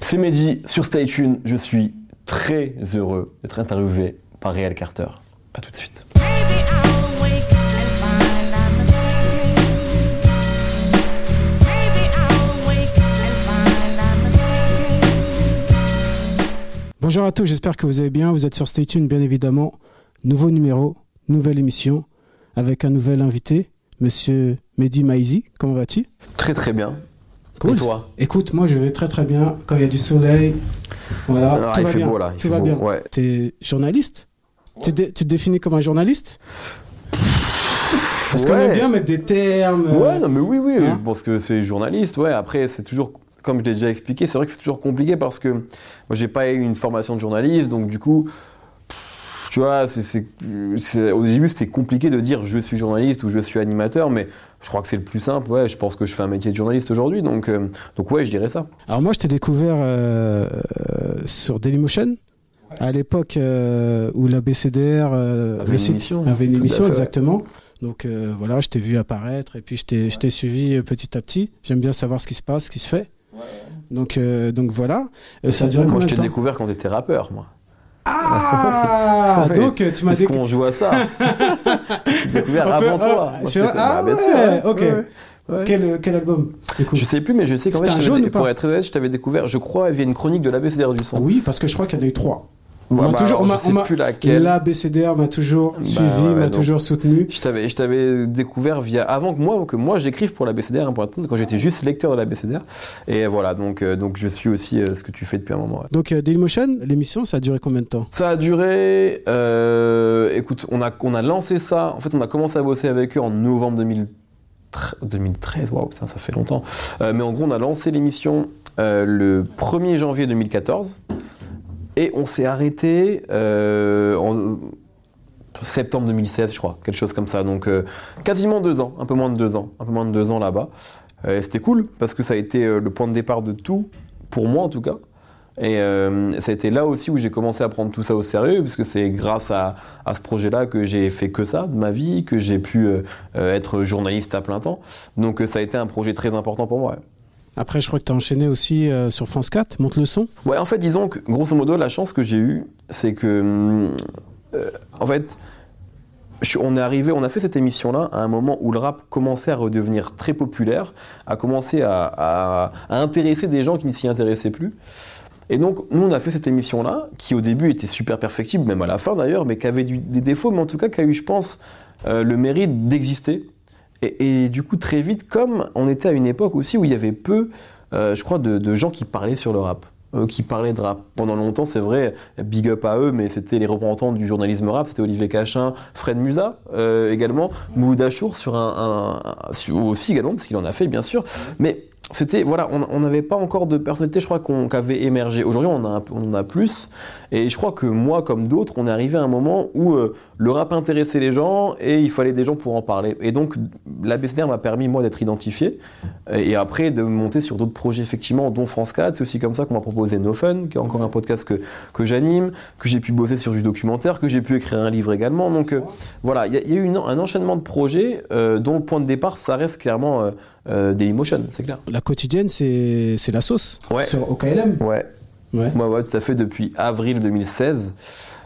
C'est Mehdi sur Stay Tune. Je suis très heureux d'être interviewé par Réal Carter. A tout de suite. Bonjour à tous, j'espère que vous allez bien. Vous êtes sur Stay Tuned, bien évidemment. Nouveau numéro, nouvelle émission, avec un nouvel invité, Monsieur Mehdi Maizi. Comment vas-tu? Très très bien. Cool. Et toi Écoute, moi je vais très très bien. Quand il y a du soleil, voilà, Ah, tout il va fait bien. beau là. il tout fait va beau. bien. Ouais. T'es journaliste tu, te, tu te définis comme un journaliste Parce qu'on Ouais. aime bien mettre des termes. euh, Ouais, non, mais oui, oui. Hein je pense que c'est journaliste. Ouais, après, c'est toujours, comme je l'ai déjà expliqué, c'est vrai que c'est toujours compliqué parce que moi, j'ai pas eu une formation de journaliste, donc du coup, tu vois, c'est, au début, c'était compliqué de dire je suis journaliste ou je suis animateur, mais je crois que c'est le plus simple. Ouais, je pense que je fais un métier de journaliste aujourd'hui, donc, euh, donc ouais, je dirais ça. Alors moi, je t'ai découvert euh, euh, sur Dailymotion. À l'époque euh, où la BCDR euh, Avait le une site émission. avait une émission fait, ouais. exactement. Donc euh, voilà, je t'ai vu apparaître et puis je t'ai suivi petit à petit. J'aime bien savoir ce qui se passe, ce qui se fait. Donc euh, donc voilà. Euh, ça a duré moi, combien je t'ai découvert quand t'étais rappeur, moi. Ah donc euh, tu m'as dit qu'on joue à ça découvert avant toi. Ah bah, bien ouais, sûr, ouais. ok. Ouais, ouais. Quel quel album. Je sais plus, mais je sais qu'en C'était fait, je jaune pour être honnête, je t'avais découvert, je crois, via une chronique de l'ABCDR du son. Oui, parce que je crois qu'il y en a eu trois. On m'a bah, toujours- on je sais plus laquelle. La BCDR m'a toujours Bah, suivi, ouais, m'a toujours soutenu. Je t'avais, je t'avais découvert via avant que moi que moi j'écrive pour la BCDR hein, pour quand j'étais juste lecteur de la BCDR et voilà donc euh, donc je suis aussi euh, ce que tu fais depuis un moment. ouais. Donc euh, Dailymotion, l'émission, ça a duré combien de temps? Ça a duré. euh, écoute, on a on a lancé ça. En fait, on a commencé à bosser avec eux en novembre 2013. 2013 waouh, ça ça fait longtemps. Mais en gros, on a lancé l'émission le 1er janvier 2014 et on s'est arrêté euh, en septembre 2016, je crois, quelque chose comme ça. Donc euh, quasiment deux ans, un peu moins de deux ans, un peu moins de deux ans là-bas. Euh, C'était cool parce que ça a été euh, le point de départ de tout, pour moi en tout cas. Et ça a été là aussi où j'ai commencé à prendre tout ça au sérieux, puisque c'est grâce à, à ce projet-là que j'ai fait que ça de ma vie, que j'ai pu être journaliste à plein temps. Donc ça a été un projet très important pour moi. Après, je crois que tu as enchaîné aussi euh, sur France 4, Monte le son. Ouais, en fait, disons que, grosso modo, la chance que j'ai eue, c'est que, hum, euh, en fait, on est arrivé, on a fait cette émission-là à un moment où le rap commençait à redevenir très populaire, a commencé à, à- à intéresser des gens qui ne s'y intéressaient plus. Et donc, nous, on a fait cette émission-là, qui au début était super perfectible, même à la fin d'ailleurs, mais qui avait des défauts, mais en tout cas qui a eu, je pense, euh, le mérite d'exister. Et, et du coup, très vite, comme on était à une époque aussi où il y avait peu, euh, je crois, de, de gens qui parlaient sur le rap, euh, qui parlaient de rap. Pendant longtemps, c'est vrai, big up à eux, mais c'était les représentants du journalisme rap, c'était Olivier Cachin, Fred Musa euh, également, Mouloud Achour sur un, un- un- sur- aussi également, parce qu'il en a fait, bien sûr. Mais c'était, voilà, on n'avait pas encore de personnalité, je crois, qu'on qu'avait émergé. Aujourd'hui, on, a un peu- on en a plus. Et je crois que moi, comme d'autres, on est arrivé à un moment où euh, le rap intéressait les gens et il fallait des gens pour en parler. Et donc, la BCDR m'a permis, moi, d'être identifié et après de monter sur d'autres projets, effectivement, dont France 4. C'est aussi comme ça qu'on m'a proposé No Fun, qui est encore un podcast que, que j'anime, que j'ai pu bosser sur du documentaire, que j'ai pu écrire un livre également. Donc, euh, voilà, il y, a- il y a eu une- un enchaînement de projets euh, dont le point de départ, ça reste clairement euh, euh, Dailymotion, c'est clair. La quotidienne, c'est c'est la sauce. Ouais. Sur OKLM. Ouais, Ouais. Ouais, ouais, tout à fait, depuis avril 2016.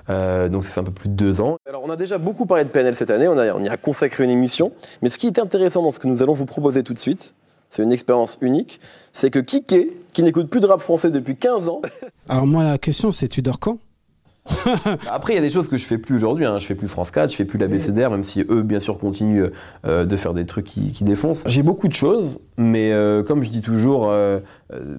Euh, donc ça fait un peu plus de deux ans. Alors on a déjà beaucoup parlé de PNL cette année, on, a- on y a consacré une émission. Mais ce qui est intéressant dans ce que nous allons vous proposer tout de suite, c'est une expérience unique, c'est que Kiké, qui n'écoute plus de rap français depuis 15 ans, Alors moi, la question, c'est tu dors quand après il y a des choses que je fais plus aujourd'hui, hein. je fais plus France 4, je fais plus la BCDR, même si eux bien sûr continuent euh, de faire des trucs qui, qui défoncent. J'ai beaucoup de choses, mais euh, comme je dis toujours, euh,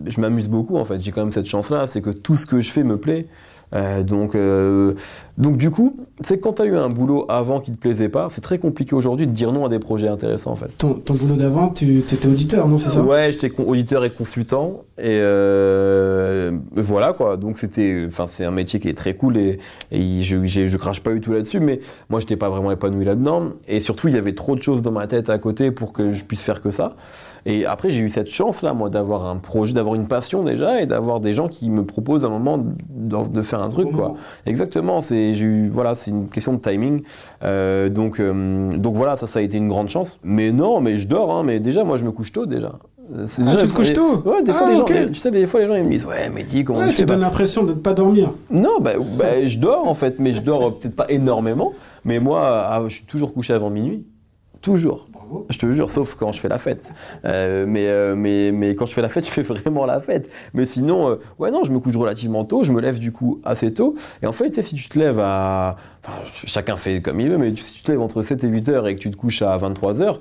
je m'amuse beaucoup en fait, j'ai quand même cette chance-là, c'est que tout ce que je fais me plaît. Euh, donc, euh, donc du coup, c'est quand tu as eu un boulot avant qui te plaisait pas, c'est très compliqué aujourd'hui de dire non à des projets intéressants en fait. ton, ton boulot d'avant, tu étais auditeur, non C'est ça? Ouais, j'étais auditeur et consultant et euh, voilà quoi. Donc c'était, enfin c'est un métier qui est très cool et, et je, je crache pas du tout là-dessus, mais moi j'étais pas vraiment épanoui là-dedans et surtout il y avait trop de choses dans ma tête à côté pour que je puisse faire que ça. Et après j'ai eu cette chance là moi d'avoir un projet, d'avoir une passion déjà et d'avoir des gens qui me proposent un moment de, de faire un truc quoi. Exactement, c'est j'ai eu voilà, c'est une question de timing. Euh, donc euh, donc voilà, ça ça a été une grande chance. Mais non, mais je dors hein, mais déjà moi je me couche tôt déjà. C'est Ah, déjà- tu te couches tôt Ouais, des fois, Ah, les gens, ok. tu sais, des fois, les gens, ils me disent, ouais, mais dis, comment Ouais, tu tu donnes Bah, l'impression de ne pas dormir. Non, bah, bah, je dors, en fait, mais je dors euh, peut-être pas énormément. Mais moi, ah, je suis toujours couché avant minuit. Toujours. Je te jure, sauf quand je fais la fête. Euh, mais, euh, mais, mais quand je fais la fête, je fais vraiment la fête. Mais sinon, euh, ouais, non, je me couche relativement tôt, je me lève du coup assez tôt. Et en fait, tu sais, si tu te lèves à. enfin, chacun fait comme il veut, mais si tu te lèves entre 7 et 8 heures et que tu te couches à 23 heures,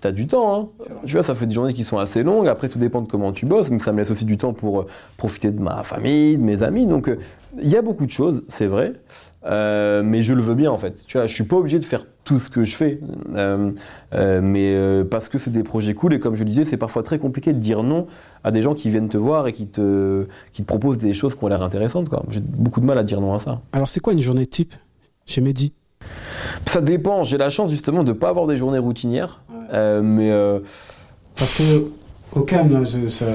t'as du temps. Hein. Tu vois, ça fait des journées qui sont assez longues. Après, tout dépend de comment tu bosses, mais ça me laisse aussi du temps pour profiter de ma famille, de mes amis. Donc, il y a beaucoup de choses, c'est vrai. Euh, mais je le veux bien en fait. Tu vois, je suis pas obligé de faire tout ce que je fais, Euh, euh, mais parce que c'est des projets cool et comme je le disais, c'est parfois très compliqué de dire non à des gens qui viennent te voir et qui te, qui te proposent des choses qui ont l'air intéressantes. J'ai beaucoup de mal à dire non à ça. Alors, c'est quoi une journée type chez Mehdi? Ça dépend. J'ai la chance justement de pas avoir des journées routinières, mais Parce que, au calme, ça-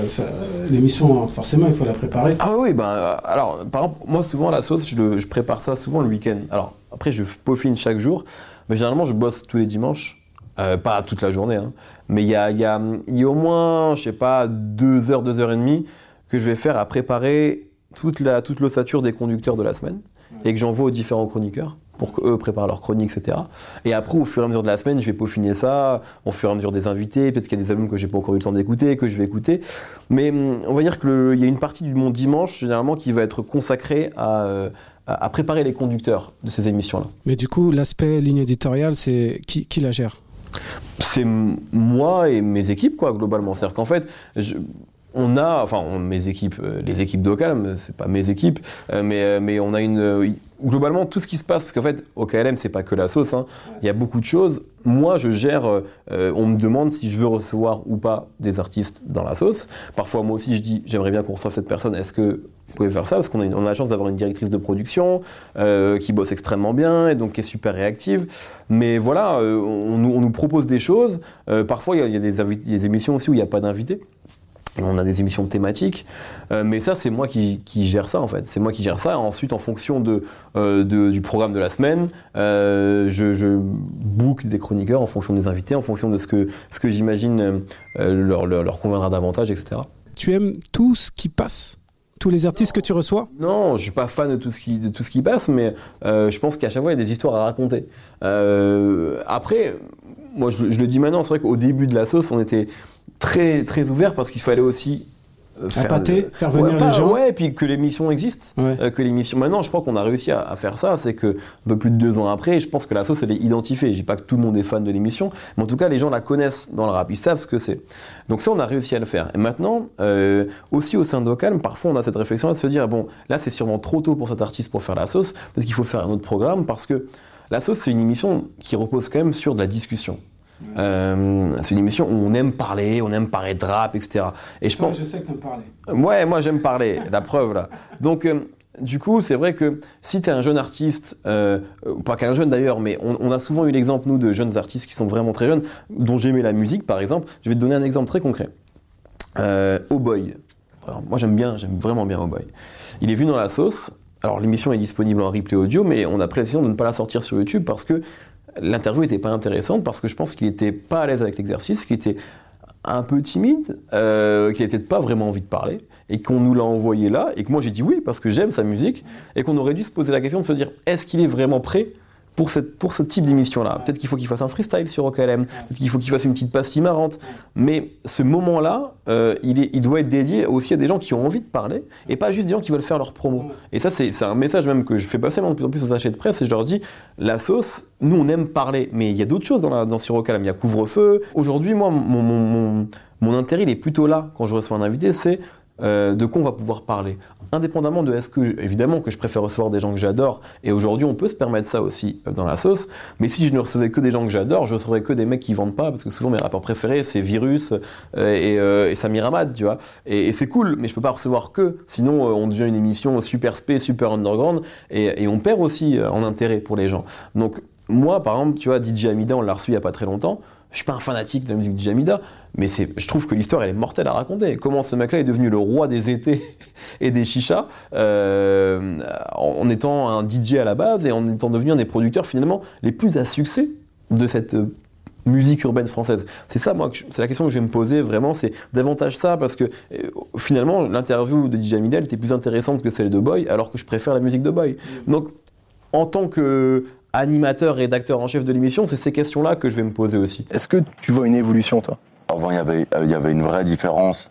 l'émission, forcément, il faut la préparer. Ah oui, ben, euh, alors, par exemple, moi, souvent, la sauce, je, prépare ça souvent le week-end. Alors, après, je peaufine chaque jour, mais généralement, je bosse tous les dimanches. Euh, pas toute la journée, hein. mais il y a, y, a, y a au moins, je sais pas, deux heures, deux heures et demie que je vais faire à préparer toute la toute l'ossature des conducteurs de la semaine et que j'envoie aux différents chroniqueurs pour qu'eux préparent leurs chroniques, etc. Et après, au fur et à mesure de la semaine, je vais peaufiner ça, au fur et à mesure des invités, peut-être qu'il y a des albums que j'ai pas encore eu le temps d'écouter, que je vais écouter. Mais on va dire qu'il y a une partie du mon dimanche, généralement, qui va être consacrée à, à préparer les conducteurs de ces émissions-là. Mais du coup, l'aspect ligne éditoriale, c'est qui, qui la gère? C'est moi et mes équipes, quoi, globalement. C'est-à-dire qu'en fait, je- on a, enfin, on- mes équipes, euh, les équipes d'OKLM, c'est pas mes équipes, euh, mais, euh, mais on a une. globalement, tout ce qui se passe, parce qu'en fait, OKLM, c'est pas que la sauce, hein. il y a beaucoup de choses. Moi, je gère, on me demande si je veux recevoir ou pas des artistes dans la sauce. Parfois, moi aussi, je dis, j'aimerais bien qu'on reçoive cette personne, est-ce que vous pouvez faire ça? Parce qu'on a, a la chance d'avoir une directrice de production qui bosse extrêmement bien et donc qui est super réactive. Mais voilà, on, nous- on nous propose des choses. Parfois, il y a, des, des émissions aussi où il n'y a pas d'invités. On a des émissions thématiques, Euh, mais ça c'est moi qui, qui gère ça en fait. C'est moi qui gère ça. Ensuite, en fonction de, euh, de- du programme de la semaine, euh, je, je book des chroniqueurs en fonction des invités, en fonction de ce que, ce que j'imagine leur, leur, leur conviendra davantage, etc. Tu aimes tout ce qui passe? Tous les artistes que tu reçois? Non, je suis pas fan de tout ce qui, de tout ce qui passe, mais je pense qu'à chaque fois, il y a des histoires à raconter. Après, moi, je, je le dis maintenant, c'est vrai qu'au début de la sauce, on était très, très ouvert parce qu'il fallait aussi euh, Appâter, le- faire venir Ouais, les gens. Ouais, et puis que l'émission existe. Ouais. Euh, que l'émission. Maintenant, je crois qu'on a réussi à, à faire ça. C'est que un peu plus de deux ans après, je pense que la sauce elle est identifiée. Je dis pas que tout le monde est fan de l'émission, mais en tout cas, les gens la connaissent dans le rap. Ils savent ce que c'est. Donc ça, on a réussi à le faire. Et maintenant, euh, aussi au sein d'Ocalm, parfois on a cette réflexion à se dire bon, là c'est sûrement trop tôt pour cet artiste pour faire la sauce, parce qu'il faut faire un autre programme, parce que la sauce c'est une émission qui repose quand même sur de la discussion. Euh, c'est une émission où on aime parler, on aime parler de rap, etc. Et je pense. sais que tu en parlais. Ouais, moi j'aime parler, la preuve là. Donc, euh, du coup, c'est vrai que si tu es un jeune artiste, euh, euh, pas qu'un jeune d'ailleurs, mais on, on a souvent eu l'exemple, nous, de jeunes artistes qui sont vraiment très jeunes, dont j'aimais la musique par exemple. Je vais te donner un exemple très concret. Euh, Oh Boy. Alors, moi j'aime bien, j'aime vraiment bien Oh Boy. Il est vu dans la sauce. Alors l'émission est disponible en replay audio, mais on a pris la décision de ne pas la sortir sur YouTube parce que l'interview n'était pas intéressante, parce que je pense qu'il n'était pas à l'aise avec l'exercice, qu'il était un peu timide, euh, qu'il n'était pas vraiment envie de parler, et qu'on nous l'a envoyé là, et que moi j'ai dit oui parce que j'aime sa musique, et qu'on aurait dû se poser la question de se dire est-ce qu'il est vraiment prêt pour, cette, pour ce type d'émission-là Peut-être qu'il faut qu'il fasse un freestyle sur OKLM, peut-être qu'il faut qu'il fasse une petite pastille marrante, mais ce moment-là, euh, il, est, il doit être dédié aussi à des gens qui ont envie de parler, et pas juste des gens qui veulent faire leur promo. Et ça, c'est un message même que je fais passer de plus en plus aux sachets de presse, et je leur dis, la sauce, nous on aime parler, mais il y a d'autres choses dans, la, dans Calme. Il y a couvre-feu. Aujourd'hui, moi, mon, mon, mon, mon intérêt, il est plutôt là, quand je reçois un invité, c'est euh, de quoi on va pouvoir parler? Indépendamment de est-ce que, évidemment, que je préfère recevoir des gens que j'adore, et aujourd'hui on peut se permettre ça aussi euh, dans la sauce, mais si je ne recevais que des gens que j'adore, je recevrais que des mecs qui vendent pas, parce que souvent mes rappeurs préférés c'est Virus euh, et, euh, et Samir Hamad, tu vois. Et, et c'est cool, mais je peux pas recevoir que, sinon on devient une émission super spé, super underground, et, et on perd aussi en intérêt pour les gens. Donc moi, par exemple, tu vois, DJ Amida, on l'a reçu il y a pas très longtemps. Je suis pas un fanatique de la musique de DJ Amida, mais c'est, je trouve que l'histoire elle est mortelle à raconter. Comment ce mec-là est devenu le roi des étés et des chichas euh, en, étant un DJ à la base et en étant devenu un des producteurs finalement les plus à succès de cette euh, musique urbaine française C'est ça, moi, c'est la question que je vais me poser vraiment, c'est davantage ça, parce que euh, finalement, l'interview de DJ Midel était plus intéressante que celle de Boy, alors que je préfère la musique de Boy. Donc, en tant que animateur, rédacteur en chef de l'émission, c'est ces questions-là que je vais me poser aussi. Est-ce que tu vois une évolution, toi? Avant, il y avait, euh, il y avait une vraie différence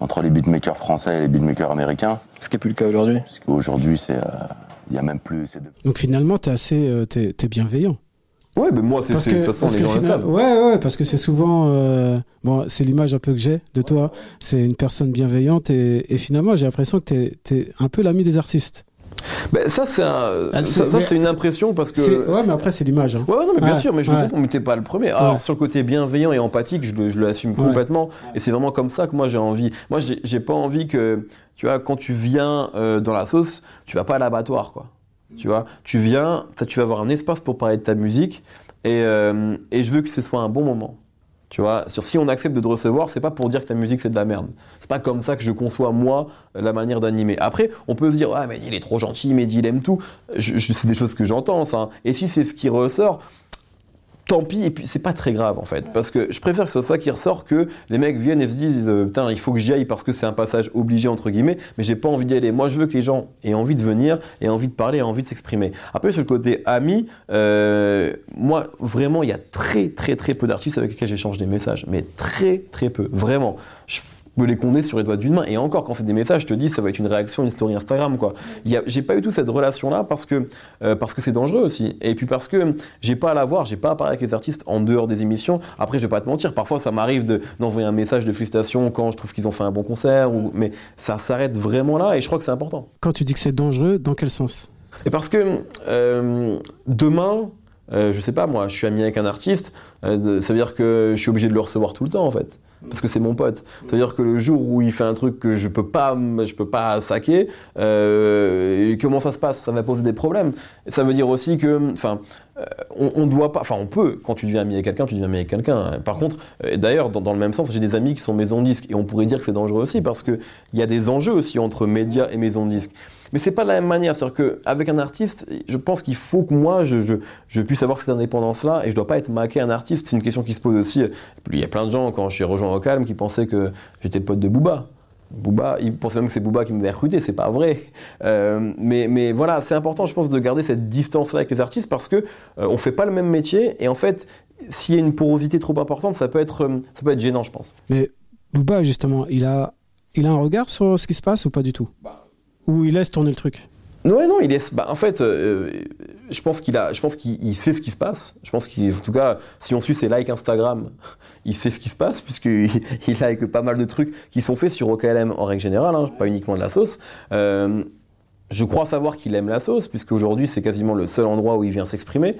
entre les beatmakers français et les beatmakers américains. Ce qui n'est plus le cas aujourd'hui. Parce qu'aujourd'hui, c'est, euh, il y a même plus. c'est de- Donc finalement, t'es assez, euh, t'es, bienveillant. Ouais, mais moi, c'est Parce c'est- que, de toute façon, parce les que gens le final- savent. ouais, ouais, parce que c'est souvent, euh, bon, c'est l'image un peu que j'ai de toi. C'est une personne bienveillante et, et finalement, j'ai l'impression que t'es, t'es un peu l'ami des artistes. Ben, ça, c'est un- Ah, ça, ça, une impression parce que. Ouais, mais après, c'est l'image. Hein. Ouais, non, mais bien Ouais, sûr, mais je ouais. comprends, mais t'es pas le premier. Alors, Ouais. sur le côté bienveillant et empathique, je, l'assume complètement. Et c'est vraiment comme ça que moi j'ai envie. Moi, j'ai pas envie que, tu vois, quand tu viens euh, dans la sauce, tu vas pas à l'abattoir, quoi. Tu vois, tu viens, tu vas avoir un espace pour parler de ta musique et, euh, et je veux que ce soit un bon moment. Tu vois, si on accepte de te recevoir, c'est pas pour dire que ta musique c'est de la merde. C'est pas comme ça que je conçois moi la manière d'animer. Après, on peut se dire ah mais il est trop gentil, mais il aime tout. Je- c'est des choses que j'entends ça. Et si c'est ce qui ressort, tant pis. Et puis c'est pas très grave en fait, parce que je préfère que ce soit ça qui ressort que les mecs viennent et se disent euh, putain il faut que j'y aille parce que c'est un passage obligé entre guillemets, mais j'ai pas envie d'y aller. Moi je veux que les gens aient envie de venir, aient envie de parler, aient envie de s'exprimer. Après sur le côté ami, euh, moi vraiment il y a très très très peu d'artistes avec lesquels j'échange des messages, mais très très peu, vraiment. Peux les compter sur les doigts d'une main. Et encore, quand c'est des messages, je te dis, ça va être une réaction, une story Instagram, quoi. J'ai pas eu tout cette relation-là parce que euh, parce que c'est dangereux aussi. Et puis parce que j'ai pas à la voir, j'ai pas à parler avec les artistes en dehors des émissions. Après, je vais pas te mentir, parfois ça m'arrive de- d'envoyer un message de félicitations quand je trouve qu'ils ont fait un bon concert, ou, mais ça s'arrête vraiment là et je crois que c'est important. Quand tu dis que c'est dangereux, dans quel sens? Et parce que euh, demain, euh, je sais pas moi, je suis ami avec un artiste, euh, ça veut dire que je suis obligé de le recevoir tout le temps en fait. Parce que c'est mon pote. Ça veut dire que le jour où il fait un truc que je peux pas, je peux pas saquer, euh, comment ça se passe? Ça va poser des problèmes. Ça veut dire aussi que, enfin, euh, on, on doit pas, enfin, on peut. Quand tu deviens ami avec quelqu'un, tu deviens ami avec quelqu'un. Par contre, d'ailleurs, dans, le même sens, j'ai des amis qui sont maisons de disques et on pourrait dire que c'est dangereux aussi parce que il y a des enjeux aussi entre médias et maisons de disques. Mais c'est pas de la même manière. C'est-à-dire qu'avec un artiste, je pense qu'il faut que moi, je, je, je puisse avoir cette indépendance-là et je dois pas être maqué un artiste. C'est une question qui se pose aussi. Il y a plein de gens, quand je suis rejoint au calme, qui pensaient que j'étais le pote de Booba. Booba, ils pensaient même que c'est Booba qui m'avait recruté, c'est pas vrai. Euh, mais, mais voilà, c'est important, je pense, de garder cette distance-là avec les artistes parce que euh, on fait pas le même métier et en fait, s'il y a une porosité trop importante, ça peut être, euh, ça peut être gênant, je pense. Mais Booba, justement, il a, il a un regard sur ce qui se passe ou pas du tout? Ou il laisse tourner le truc Ouais, non, il est. Bah, en fait, euh, je pense qu'il a, je pense qu'il il sait ce qui se passe. Je pense qu'il, en tout cas, si on suit ses likes Instagram, il sait ce qui se passe puisqu'il il like pas mal de trucs qui sont faits sur OKLM en règle générale, hein, pas uniquement de la sauce. Euh, je crois savoir qu'il aime la sauce puisqu'aujourd'hui c'est quasiment le seul endroit où il vient s'exprimer.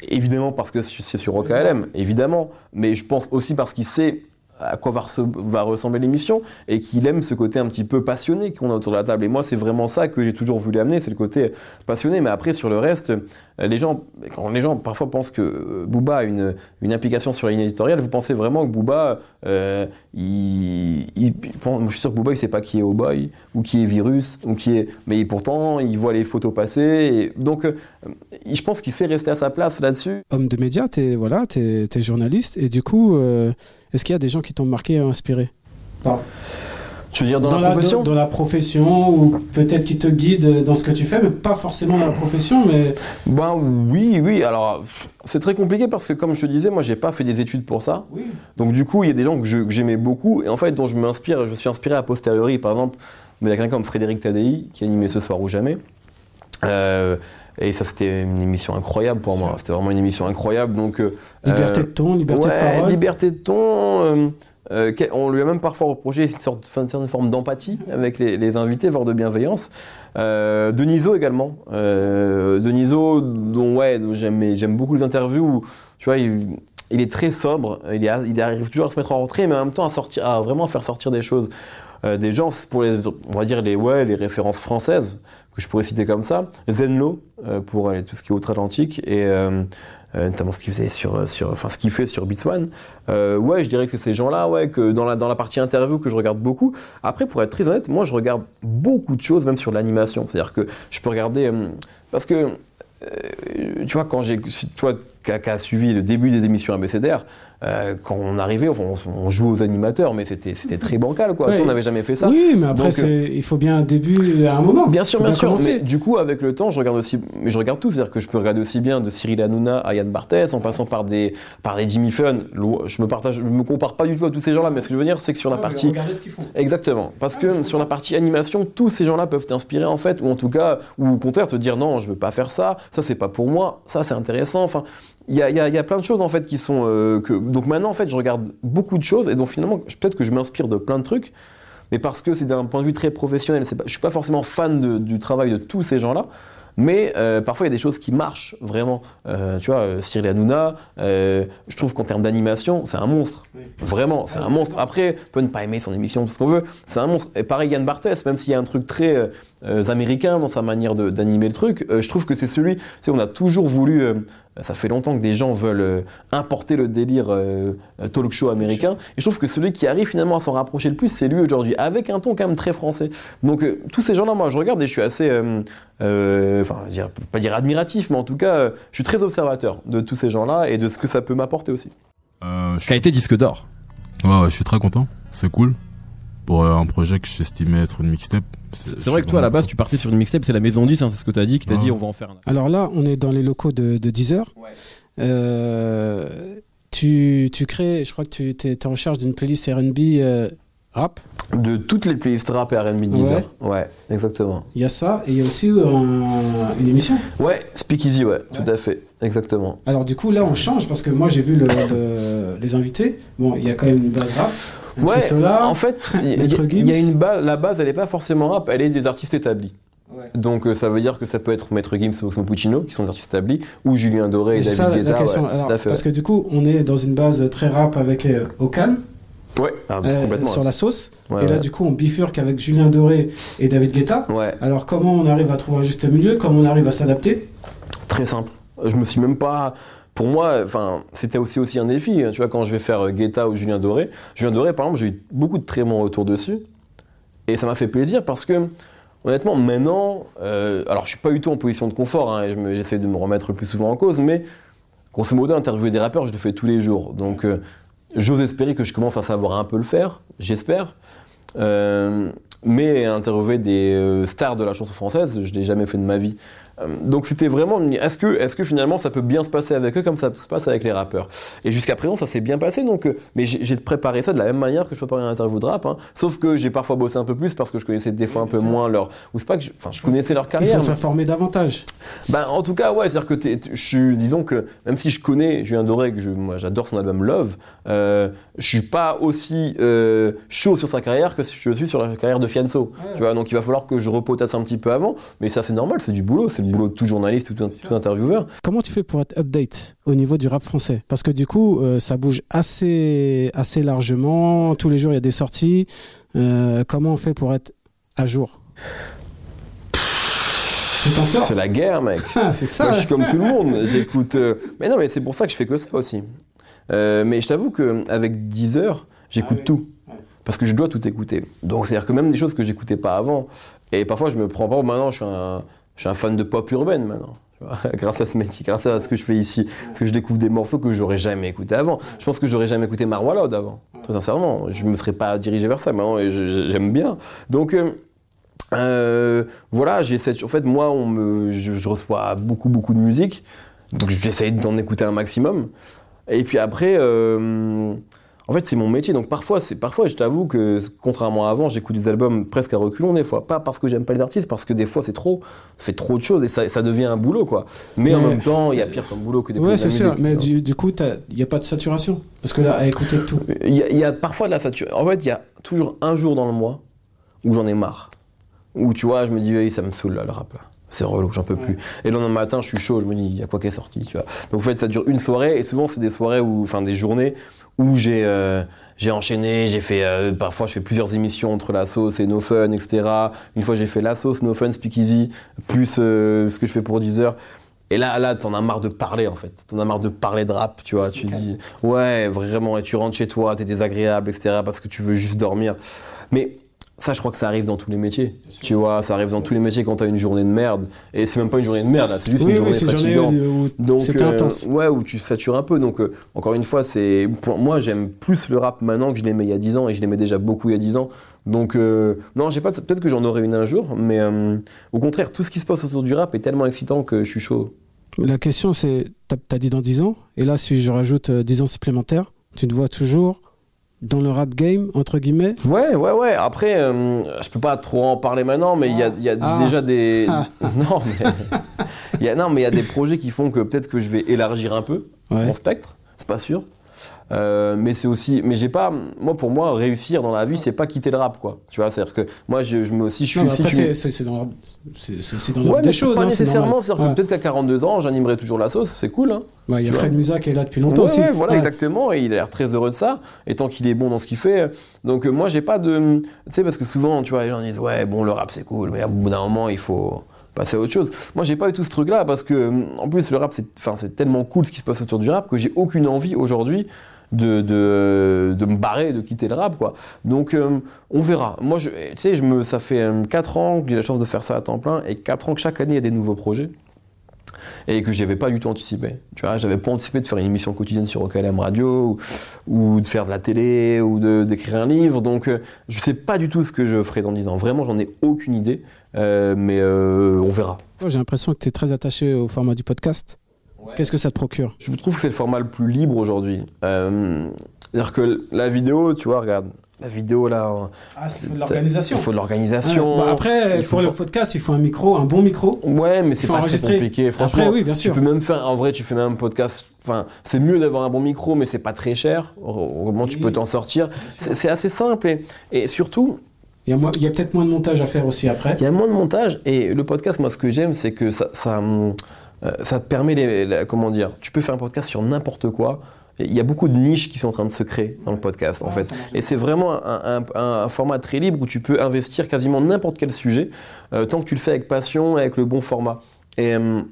Évidemment parce que c'est sur OKLM, évidemment, mais je pense aussi parce qu'il sait à quoi va, resse- va ressembler l'émission et qu'il aime ce côté un petit peu passionné qu'on a autour de la table. Et moi, c'est vraiment ça que j'ai toujours voulu amener, c'est le côté passionné. Mais après, sur le reste, euh, les gens, quand les gens parfois pensent que euh, Booba a une, implication sur la ligne éditoriale, vous pensez vraiment que Booba, euh, je suis sûr que Booba, il sait pas qui est Oh Boy ou qui est Virus ou qui est, mais pourtant, il voit les photos passer. Donc, je pense qu'il sait rester à sa place là-dessus. Homme de médias, t'es voilà, t'es journaliste et du coup, est-ce qu'il y a des gens qui t'ont marqué et inspiré Je veux dire, dans, la, profession. dans, la profession ou peut-être qui te guide dans ce que tu fais, mais pas forcément dans la profession, mais Ben oui, oui. Alors, c'est très compliqué parce que, comme je te disais, moi, j'ai pas fait des études pour ça. oui. Donc, du coup, il y a des gens que je- que j'aimais beaucoup et en fait, dont je m'inspire. Je me suis inspiré a posteriori. Par exemple, il y a quelqu'un comme Frédéric Tadei qui animait Ce soir ou jamais. Euh, et ça, c'était une émission incroyable pour moi. C'était vraiment une émission incroyable. Donc, euh, Liberté de ton, liberté ouais, de parole. liberté de ton. euh, euh, on lui a même parfois reproché une sorte, une certaine forme d'empathie avec les, les invités, voire de bienveillance. Euh, Deniso également. Euh, Deniso, dont ouais, j'aime beaucoup les interviews. Où, tu vois, il, il est très sobre. Il, arrive toujours à se mettre en retrait, mais en même temps à sortir, à vraiment faire sortir des choses. Euh, des gens, pour les, on va dire les ouais, les références françaises que je pourrais citer comme ça. Zenlo euh, pour euh, tout ce qui est outre-Atlantique et euh, notamment ce qu'il faisait sur, sur, enfin ce qu'il fait sur Beats One. Ouais, je dirais que c'est ces gens-là, ouais, que dans la dans la partie interview que je regarde beaucoup. Après, pour être très honnête, moi je regarde beaucoup de choses, même sur l'animation. C'est-à-dire que je peux regarder parce que tu vois, quand j'ai, toi, qui as suivi le début des émissions ABCDR, euh, quand on arrivait, on, on joue aux animateurs, mais c'était, très bancal, quoi. Tu sais, Ouais. on n'avait jamais fait ça. Oui, mais après, Donc, c'est- il faut bien un début à un moment. Bien sûr, bien sûr. Mais du coup, avec le temps, je regarde aussi, mais je regarde tout. C'est-à-dire que je peux regarder aussi bien de Cyril Hanouna à Yann Barthès, en passant par des, par des Jimmy Fun. Je me partage, je me compare pas du tout à tous ces gens-là, mais ce que je veux dire, c'est que sur la mais partie ce qu'ils font. Exactement. Parce Ah, que sur la partie animation, tous ces gens-là peuvent t'inspirer en fait, ou en tout cas, ou au contraire te dire non, je veux pas faire ça, ça c'est pas pour moi, ça c'est intéressant. Enfin, il y a, y y plein de choses en fait qui sont. euh, que... Donc maintenant en fait, je regarde beaucoup de choses et donc finalement, je- peut-être que je m'inspire de plein de trucs, mais parce que c'est d'un point de vue très professionnel. Pas... Je suis pas forcément fan de- du travail de tous ces gens-là. Mais euh, parfois il y a des choses qui marchent vraiment. Euh, tu vois, Cyril Hanouna, je trouve qu'en termes d'animation, c'est un monstre. Vraiment, c'est un monstre. Après, on peut ne pas aimer son émission, tout ce qu'on veut, c'est un monstre. Et pareil, Yann Barthès, même s'il y a un truc très américain dans sa manière d'animer le truc, je trouve que c'est celui. Tu sais, on a toujours voulu. Euh, ça fait longtemps que des gens veulent euh, importer le délire euh, talk show américain. Et je trouve que celui qui arrive finalement à s'en rapprocher le plus, c'est lui aujourd'hui, avec un ton quand même très français. Donc euh, tous ces gens-là, moi, je regarde et je suis assez, euh, euh, enfin, je pas dire admiratif, mais en tout cas, euh, je suis très observateur de tous ces gens-là et de ce que ça peut m'apporter aussi. Euh, je Qualité disque d'or. Ouais, ouais, je suis très content. C'est cool. Pour euh, un projet que j'estimais être une mixtape. C'est vrai que toi, à la base, tu partais sur une mixtape, c'est la Maison 10, hein, c'est ce que t'as dit, qui t'a Ouais. dit on va en faire un. Alors là, on est dans les locaux de, de Deezer. Euh, tu, tu crées, je crois que tu es, en charge d'une playlist RB euh, rap. De toutes les playlists rap et R&B Deezer. Ouais, exactement. Il y a ça et il y a aussi un- une émission. Ouais, Speakeasy, ouais, tout à fait, exactement. Alors du coup, là, on change parce que moi, j'ai vu le- le- les invités. Bon, il y a quand même une base rap. MC Ouais, Solar. en fait, il y, a- une base, la base, elle est pas forcément rap, elle est des artistes établis. Ouais. Donc euh, ça veut dire que ça peut être Maître Gims ou Oxmo Puccino, qui sont des artistes établis, ou Julien Doré et C'est David ça la- la Guetta. question. ouais, Alors, tout à fait, parce que du coup, on est dans une base très rap avec les au calme, ouais. Ah, euh, complètement. sur la sauce. Ouais, et là, ouais. du coup, on bifurque avec Julien Doré et David Guetta. Ouais, Alors, comment on arrive à trouver un juste milieu? Comment on arrive à s'adapter? Très simple. Je me suis même pas. Pour moi, enfin, c'était aussi aussi un défi. hein. Tu vois, quand je vais faire euh, Guetta ou Julien Doré, Julien Doré, par exemple, j'ai eu beaucoup de très bons retours dessus, et ça m'a fait plaisir parce que, honnêtement, maintenant, euh, alors je suis pas du tout en position de confort. hein, j'essaie de me remettre le plus souvent en cause, mais grosso modo, interviewer des rappeurs, je le fais tous les jours. Donc, euh, j'ose espérer que je commence à savoir un peu le faire. J'espère. Mais interviewer des stars de la chanson française, je l'ai jamais fait de ma vie. Euh, donc c'était vraiment, est-ce que, est-ce que finalement ça peut bien se passer avec eux comme ça se passe avec les rappeurs? Et jusqu'à présent ça s'est bien passé, donc, euh, mais j'ai préparé ça de la même manière que je préparais une interview de rap, hein. sauf que j'ai parfois bossé un peu plus parce que je connaissais des fois un peu moins leur, ou c'est pas que, je- enfin je connaissais leur carrière. faut mais- s'informer davantage. ben, en tout cas, ouais, c'est-à-dire que je suis, disons que même si je connais Julien Doré, que je, moi j'adore son album Love, euh, je suis pas aussi euh, chaud sur sa carrière que je suis sur la carrière de Fianso. Tu vois, donc il va falloir que je repotasse un petit peu avant, mais ça c'est normal, c'est du boulot, c'est le boulot de tout journaliste, tout, tout intervieweur. Comment tu fais pour être update au niveau du rap français? Parce que du coup, euh, ça bouge assez, assez largement. Tous les jours, il y a des sorties. Euh, comment on fait pour être à jour? C'est la guerre, mec. Ah, C'est Moi, ça. je suis comme tout le monde. J'écoute. euh, Mais non, mais c'est pour ça que je fais que ça aussi. Euh, mais je t'avoue qu'avec Deezer, j'écoute Ah oui. tout. Parce que je dois tout écouter. Donc, c'est-à-dire que même des choses que j'écoutais pas avant. Et parfois, je me prends pas. Maintenant, je suis un, je suis un fan de pop urbaine maintenant. grâce à ce métier, grâce à ce que je fais ici. Parce que je découvre des morceaux que j'aurais jamais écouté avant. Je pense que j'aurais jamais écouté Marwa avant. Très sincèrement. Je me serais pas dirigé vers ça. Maintenant, et je- je- j'aime bien. Donc. euh, euh, voilà, j'essaie. En fait, moi, on me, je, reçois beaucoup, beaucoup de musique, donc j'essaie d'en écouter un maximum. Et puis après, euh, en fait, c'est mon métier, donc parfois, c'est parfois, je t'avoue que contrairement à avant, j'écoute des albums presque à reculons des fois, pas parce que j'aime pas les artistes, parce que des fois c'est trop, fait trop de choses et ça, ça devient un boulot quoi. Mais en même temps, il y a pire comme boulot que d'écouter Ouais, c'est sûr. musique, Mais du, du coup, il n'y a pas de saturation. Parce que là, à écouter tout. Il y, a, y parfois de la saturation. En fait, il y a toujours un jour dans le mois où j'en ai marre. Où tu vois, je me dis, oui, ça me saoule là, le rap là. C'est relou, j'en peux plus. Et le lendemain matin, je suis chaud, je me dis, il y a quoi qui est sorti, tu vois. Donc en fait, ça dure une soirée, et souvent, c'est des soirées où, enfin, des journées où j'ai euh, j'ai enchaîné, j'ai fait, euh, parfois, je fais plusieurs émissions entre la sauce et No Fun, etc. Une fois, j'ai fait la sauce, No Fun, Speakeasy, plus euh, ce que je fais pour Deezer. Et là, là, t'en as marre de parler en fait. T'en as marre de parler de rap, tu vois. Tu dis, ouais, vraiment. Et tu rentres chez toi, t'es désagréable, etc. Parce que tu veux juste dormir. Mais ça, je crois que ça arrive dans tous les métiers. Tu vois, ça arrive dans tous les métiers quand t'as une journée de merde. Et c'est même pas une journée de merde, là, c'est juste Oui, une journée fatigante. où Donc, c'était euh, intense. Ouais, où tu satures un peu. Donc, euh, encore une fois, c'est pour moi, j'aime plus le rap maintenant que je l'aimais il y a 10 ans et je l'aimais déjà beaucoup il y a 10 ans. Donc, euh, non, j'ai pas. Peut-être que j'en aurai une un jour, mais euh, au contraire, tout ce qui se passe autour du rap est tellement excitant que je suis chaud. La question, c'est, t'as as dit dans 10 ans, et là, si je rajoute euh, 10 ans supplémentaires, tu te vois toujours dans le rap game, entre guillemets Ouais, ouais, ouais. Après, euh, je peux pas trop en parler maintenant, mais il y a, il y a Ah. déjà des. Ah. Non, mais. il y a, non, mais il y a des projets qui font que peut-être que je vais élargir un peu Ouais. mon spectre. C'est pas sûr. Euh, mais c'est aussi. Mais j'ai pas. Moi, pour moi, réussir dans la vie, c'est pas quitter le rap, quoi. Tu vois, c'est-à-dire que moi, je, je me aussi. Je Non, suis. après, c'est- dans c'est- aussi dans Ouais, des choses. pas hein, nécessairement. C'est-à-dire que peut-être qu'à 42 ans, j'animerai toujours la sauce. C'est cool, hein. Ouais, il y a Fred. Musa qui est là depuis longtemps aussi. ouais, voilà, exactement. Et il a l'air très heureux de ça, et tant qu'il est bon dans ce qu'il fait. Donc, euh, moi, j'ai pas de. Tu sais, parce que souvent, tu vois, les gens disent, ouais, bon, le rap, c'est cool, mais au bout d'un moment, il faut passer à autre chose. Moi, j'ai pas eu tout ce truc-là, parce que, en plus, le rap, c'est enfin, c'est tellement cool ce qui se passe autour du rap que j'ai aucune envie aujourd'hui. De, de, de me barrer, de quitter le rap, quoi. Donc, euh, on verra. Moi, je, tu sais, je me, ça fait 4 ans que j'ai la chance de faire ça à temps plein, et 4 ans que chaque année, il y a des nouveaux projets et que j'avais pas du tout anticipé. Tu vois, j'avais pas anticipé de faire une émission quotidienne sur OKLM Radio ou, de faire de la télé ou d'écrire un livre. Donc, euh, je sais pas du tout ce que je ferai dans 10 ans. Vraiment, j'en ai aucune idée, Euh, mais euh, on verra. J'ai l'impression que tu es très attaché au format du podcast. Qu'est-ce que ça te procure Je trouve que c'est le format le plus libre aujourd'hui. Euh, C'est-à-dire que la vidéo, tu vois, regarde, la vidéo là, Ah, c'est il faut de l'organisation. Bah, après, il faut pour le podcast, il faut un micro, un bon micro. Ouais, mais c'est faut pas très compliqué. Franchement, Après, oui, bien sûr. Tu peux même faire, en vrai, tu fais même un podcast. Enfin, c'est mieux d'avoir un bon micro, mais c'est pas très cher. Comment tu peux t'en sortir C'est c'est assez simple et, et surtout, Il y a, moins- il y a peut-être moins de montage à faire aussi après. il y a moins de montage. Et le podcast, moi, ce que j'aime, c'est que ça, ça, euh, ça te permet, les, comment dire, tu peux faire un podcast sur n'importe quoi. Il y a beaucoup de niches qui sont en train de se créer dans le podcast, en fait. Et c'est vraiment un, un- un format très libre où tu peux investir quasiment n'importe quel sujet, euh, tant que tu le fais avec passion et avec le bon format. Et hum,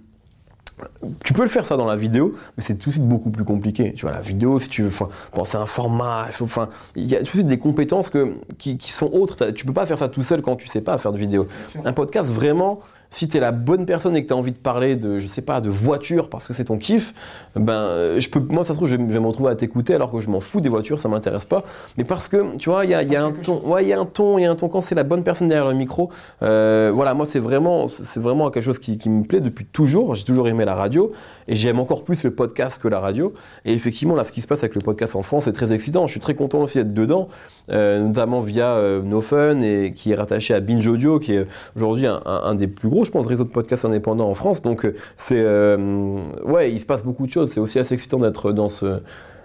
tu peux le faire ça dans la vidéo, mais c'est tout de suite beaucoup plus compliqué. Tu vois, la vidéo, si tu veux enfin, penser à un format, enfin, il y a tout de suite des compétences que, qui, qui sont autres. Tu peux pas faire ça tout seul quand tu sais pas faire de vidéo. Un podcast, vraiment, si tu es la bonne personne et que tu as envie de parler de, je sais pas, de voiture parce que c'est ton kiff, ben, euh, je peux, moi, ça se trouve, je vais, je vais me retrouver à t'écouter alors que je m'en fous des voitures, ça m'intéresse pas. Mais parce que, tu vois, il y a, il y a un ton, ouais, il y a un ton, il y a un ton quand c'est la bonne personne derrière le micro. Euh, voilà, moi, c'est vraiment, c'est vraiment quelque chose qui, qui me plaît depuis toujours. J'ai toujours aimé la radio et j'aime encore plus le podcast que la radio. Et effectivement, là, ce qui se passe avec le podcast en France, c'est très excitant. Je suis très content aussi d'être dedans, euh, notamment via euh, No Fun et qui est rattaché à Binge Audio, qui est aujourd'hui un, un- un des plus gros, je pense, réseaux de podcasts indépendants en France. Donc, euh, c'est, euh, ouais, il se passe beaucoup de choses. C'est aussi assez excitant d'être dans, ce, dans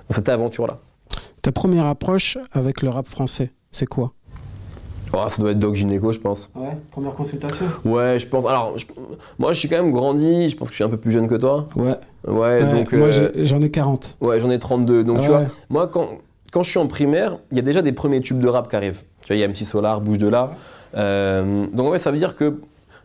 cette aventure-là. Ta première approche avec le rap français, c'est quoi? Oh, ça doit être Doc Gineco, je pense. Ouais, première consultation. Ouais, je pense. Alors, je- moi, je suis quand même grandi. Je pense que je suis un peu plus jeune que toi. Ouais. Ouais, Ouais, donc. moi, euh, j'en ai 40. Ouais, j'en ai 32. Donc, Ah tu vois, moi, quand, quand je suis en primaire, il y a déjà des premiers tubes de rap qui arrivent. Tu vois, il y a MC Solar, Bouge de là. Euh, donc, ouais, ça veut dire que,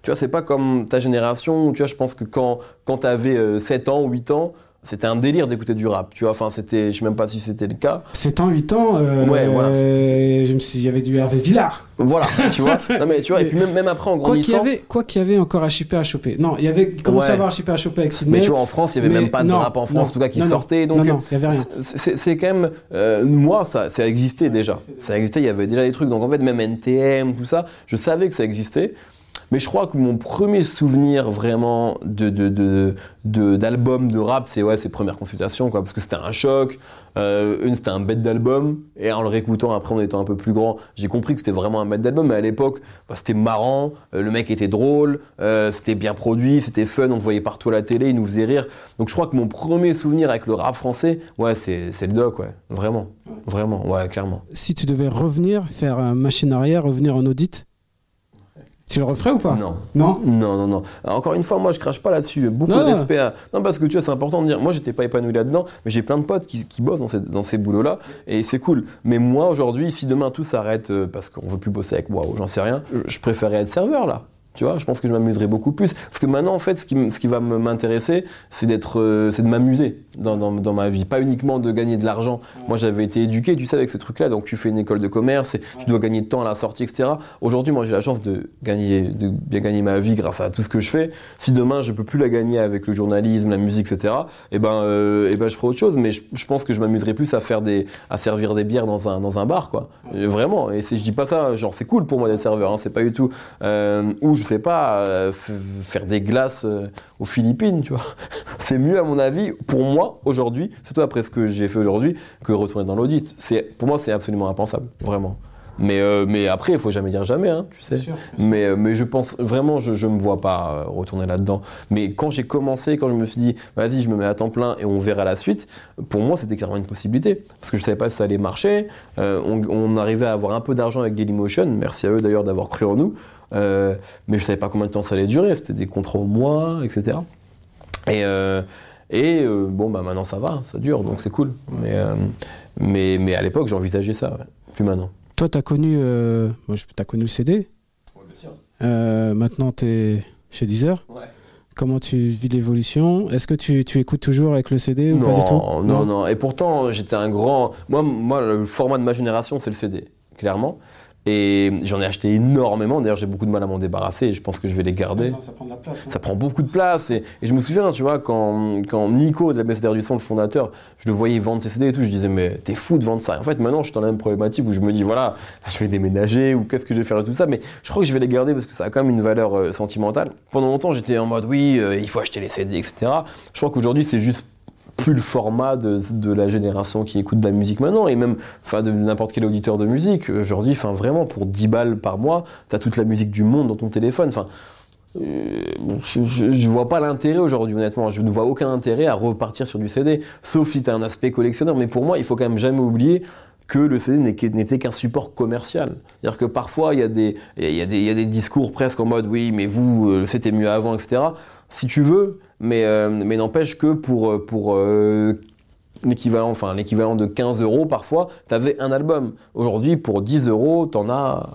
tu vois, c'est pas comme ta génération. Tu vois, je pense que quand, quand t'avais 7 ans ou 8 ans, c'était un délire d'écouter du rap. Tu vois, enfin, c'était, je sais même pas si c'était le cas. 7 ans, 8 ans, euh, Ouais, voilà. je me suis, il y avait du Hervé Villard. Voilà, tu vois. Non, mais tu vois, et puis même, même après, en Quoi qu'il y avait, quoi qu'il y avait encore HIP à choper. Non, il y avait, commençait Ouais. à HIP à choper avec Sydney? Mais tu vois, en France, il y avait mais même pas de non, rap en France, non, en tout cas, qui non, sortait. Donc, non, non, il y avait rien. C'est quand même. euh, moi, ça, ça existait déjà. Ça existait, il y avait déjà des trucs. Donc en fait, même NTM, tout ça, je savais que ça existait. Mais je crois que mon premier souvenir vraiment de, d'album de rap, c'est ouais, ces premières consultations, quoi, parce que c'était un choc. Euh, une, c'était un bête d'album. Et en le réécoutant après, en étant un peu plus grand, j'ai compris que c'était vraiment un bête d'album. Mais à l'époque, bah, c'était marrant. euh, le mec était drôle. euh, c'était bien produit. C'était fun. On le voyait partout à la télé. Il nous faisait rire. Donc je crois que mon premier souvenir avec le rap français, ouais, c'est, le doc, ouais. Vraiment. Vraiment. Ouais, clairement. Si tu devais revenir, faire machine arrière, revenir en audit, tu le referais ou pas Non. Non Non, non, non. Alors, encore une fois, moi, je crache pas là-dessus. Beaucoup Non. à... Non, parce que tu vois, c'est important de dire. Moi, j'étais pas épanoui là-dedans, mais j'ai plein de potes qui, qui bossent dans ces, dans ces boulots-là, et c'est cool. Mais moi, aujourd'hui, si demain tout s'arrête euh, parce qu'on veut plus bosser avec moi, ou j'en sais rien, je, je préférerais être serveur, là. Tu vois, je pense que je m'amuserais beaucoup plus. Parce que maintenant, en fait, ce qui, ce qui va m'intéresser, c'est d'être, euh, c'est de m'amuser dans, dans, dans ma vie, pas uniquement de gagner de l'argent. Moi, j'avais été éduqué, tu sais, avec ce truc-là. Donc, tu fais une école de commerce et tu dois gagner de temps à la sortie, etc. Aujourd'hui, moi, j'ai la chance de gagner, de bien gagner ma vie grâce à tout ce que je fais. Si demain, je peux plus la gagner avec le journalisme, la musique, etc. Et ben, euh, eh ben, je ferai autre chose. Mais je, je pense que je m'amuserais plus à faire des, à servir des bières dans un, dans un bar, quoi. Vraiment. Et je dis pas ça, genre, c'est cool pour moi d'être serveur. Hein, c'est pas du tout. Euh, je sais pas, euh, faire des glaces euh, aux Philippines, tu vois. c'est mieux à mon avis, pour moi, aujourd'hui, surtout après ce que j'ai fait aujourd'hui, que retourner dans l'audit. Pour moi, c'est absolument impensable, vraiment. Mais, euh, mais après, il faut jamais dire jamais, hein, tu sais. Mais, mais je pense vraiment, je, je me vois pas retourner là-dedans. Mais quand j'ai commencé, quand je me suis dit, vas-y, je me mets à temps plein et on verra la suite, pour moi, c'était clairement une possibilité. Parce que je savais pas si ça allait marcher. Euh, on, on arrivait à avoir un peu d'argent avec Dailymotion. Merci à eux d'ailleurs d'avoir cru en nous. Euh, mais je savais pas combien de temps ça allait durer. C'était des contrats au mois, etc. Et, euh, et euh, bon, bah maintenant ça va, ça dure, donc c'est cool. Mais, euh, mais, mais à l'époque, j'envisageais ça, ouais. plus maintenant. Toi, tu as connu, euh, t'as connu le CD. Euh, maintenant, tu es chez Deezer? Ouais. Comment tu vis l'évolution? Est-ce que tu, tu écoutes toujours avec le CD ou pas du tout? non, non, non. Et pourtant, j'étais un grand. Moi, moi, le format de ma génération, c'est le CD, clairement. Et j'en ai acheté énormément. D'ailleurs, j'ai beaucoup de mal à m'en débarrasser. Et je pense que je vais les garder. Ça prend de la place. hein. Ça prend beaucoup de place. Et, et je me souviens, tu vois, quand, quand Nico de la BSDR du son, le fondateur, je le voyais vendre ses CD et tout, je disais, mais t'es fou de vendre ça. Et en fait, maintenant, je suis dans la même problématique où je me dis, voilà, là, je vais déménager ou qu'est-ce que je vais faire et tout ça. Mais je crois que je vais les garder parce que ça a quand même une valeur euh, sentimentale. Pendant longtemps, j'étais en mode, oui, euh, il faut acheter les CD, etc. Je crois qu'aujourd'hui, c'est juste plus le format de, de la génération qui écoute de la musique maintenant et même enfin de n'importe quel auditeur de musique aujourd'hui enfin vraiment pour 10 balles par mois t'as toute la musique du monde dans ton téléphone enfin euh, je, je vois pas l'intérêt aujourd'hui honnêtement je ne vois aucun intérêt à repartir sur du CD sauf si tu as un aspect collectionneur mais pour moi il faut quand même jamais oublier que le CD n'était qu'un support commercial. C'est-à-dire que parfois, il y, a des, il y, a des, il y a des discours presque en mode oui, mais vous, euh, c'était mieux avant, etc. Si tu veux, mais, euh, mais n'empêche que pour, euh, pour euh, l'équivalent enfin, l'équivalent de 15 euros, parfois, tu avais un album. Aujourd'hui, pour 10 euros, tu en as.